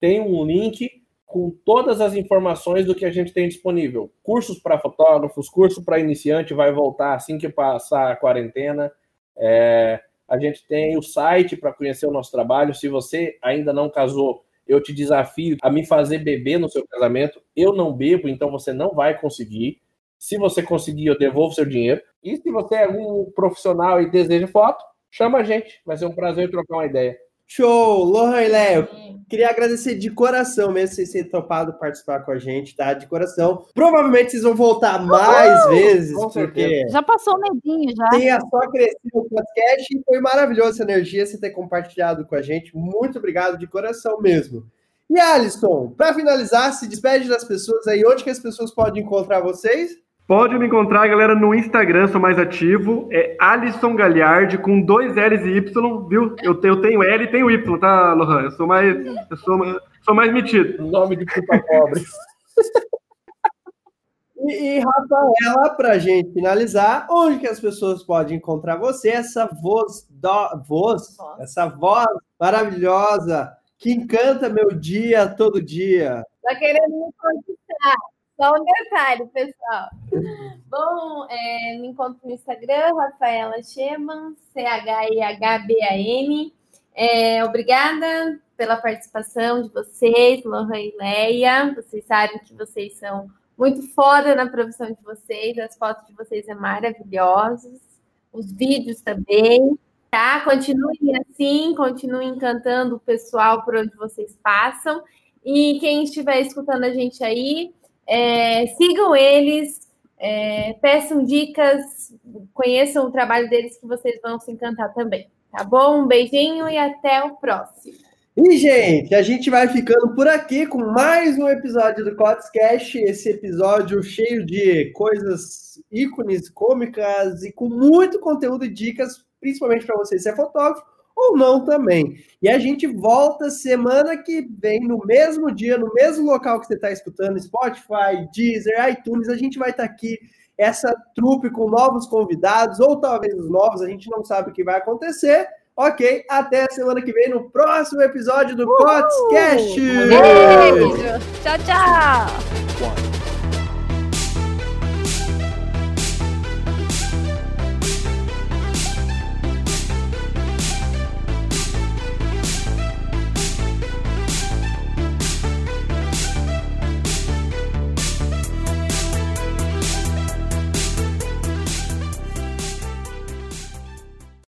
tem um link com todas as informações do que a gente tem disponível. Cursos para fotógrafos, curso para iniciante vai voltar assim que passar a quarentena. É, A gente tem o site para conhecer o nosso trabalho. Se você ainda não casou, eu te desafio a me fazer beber no seu casamento. Eu não bebo, então você não vai conseguir. Se você conseguir, eu devolvo seu dinheiro. E se você é um profissional e deseja foto, chama a gente. Vai ser um prazer trocar uma ideia. Show! Lohan e Léo, queria agradecer de coração mesmo vocês terem topado participar com a gente, tá? De coração. Provavelmente vocês vão voltar mais vezes, Com porque certeza. Já passou o medinho, já. tem a só crescer o podcast e foi maravilhosa essa energia você ter compartilhado com a gente. Muito obrigado de coração mesmo. E Alisson, para finalizar, se despede das pessoas aí, onde que as pessoas podem encontrar vocês? Pode me encontrar, galera, no Instagram, sou mais ativo. É Alisson Galhardi, com dois L's e Y, viu? Eu tenho, eu tenho L e tenho Y, tá, Lohan? Eu sou mais, eu sou, sou mais metido. Nome de puta pobre. [laughs] E, e Rafaela, para gente finalizar, onde que as pessoas podem encontrar você, essa voz, do, voz, Voz. essa voz maravilhosa que encanta meu dia todo dia. Tá querendo me conquistar. Só um detalhe, pessoal. Bom, é, me encontro no Instagram, Rafaela Scheman, C-H-I-H-B-A-N. É, obrigada pela participação de vocês, Lohan e Leia. Vocês sabem que vocês são muito foda na profissão de vocês, as fotos de vocês são maravilhosas, os vídeos também. Tá? Continuem assim, continuem encantando o pessoal por onde vocês passam. E quem estiver escutando a gente aí, é, sigam eles, é, peçam dicas, conheçam o trabalho deles que vocês vão se encantar também. Tá bom? Um beijinho e até o próximo. E, gente, a gente vai ficando por aqui com mais um episódio do Cotscast, esse episódio cheio de coisas, ícones cômicas e com muito conteúdo e dicas, principalmente para você ser fotógrafo ou não também. E a gente volta semana que vem, no mesmo dia, no mesmo local que você está escutando, Spotify, Deezer, iTunes, a gente vai estar aqui, essa trupe com novos convidados, ou talvez os novos, a gente não sabe o que vai acontecer. Ok, até a semana que vem no próximo episódio do! Beijo. Tchau, tchau.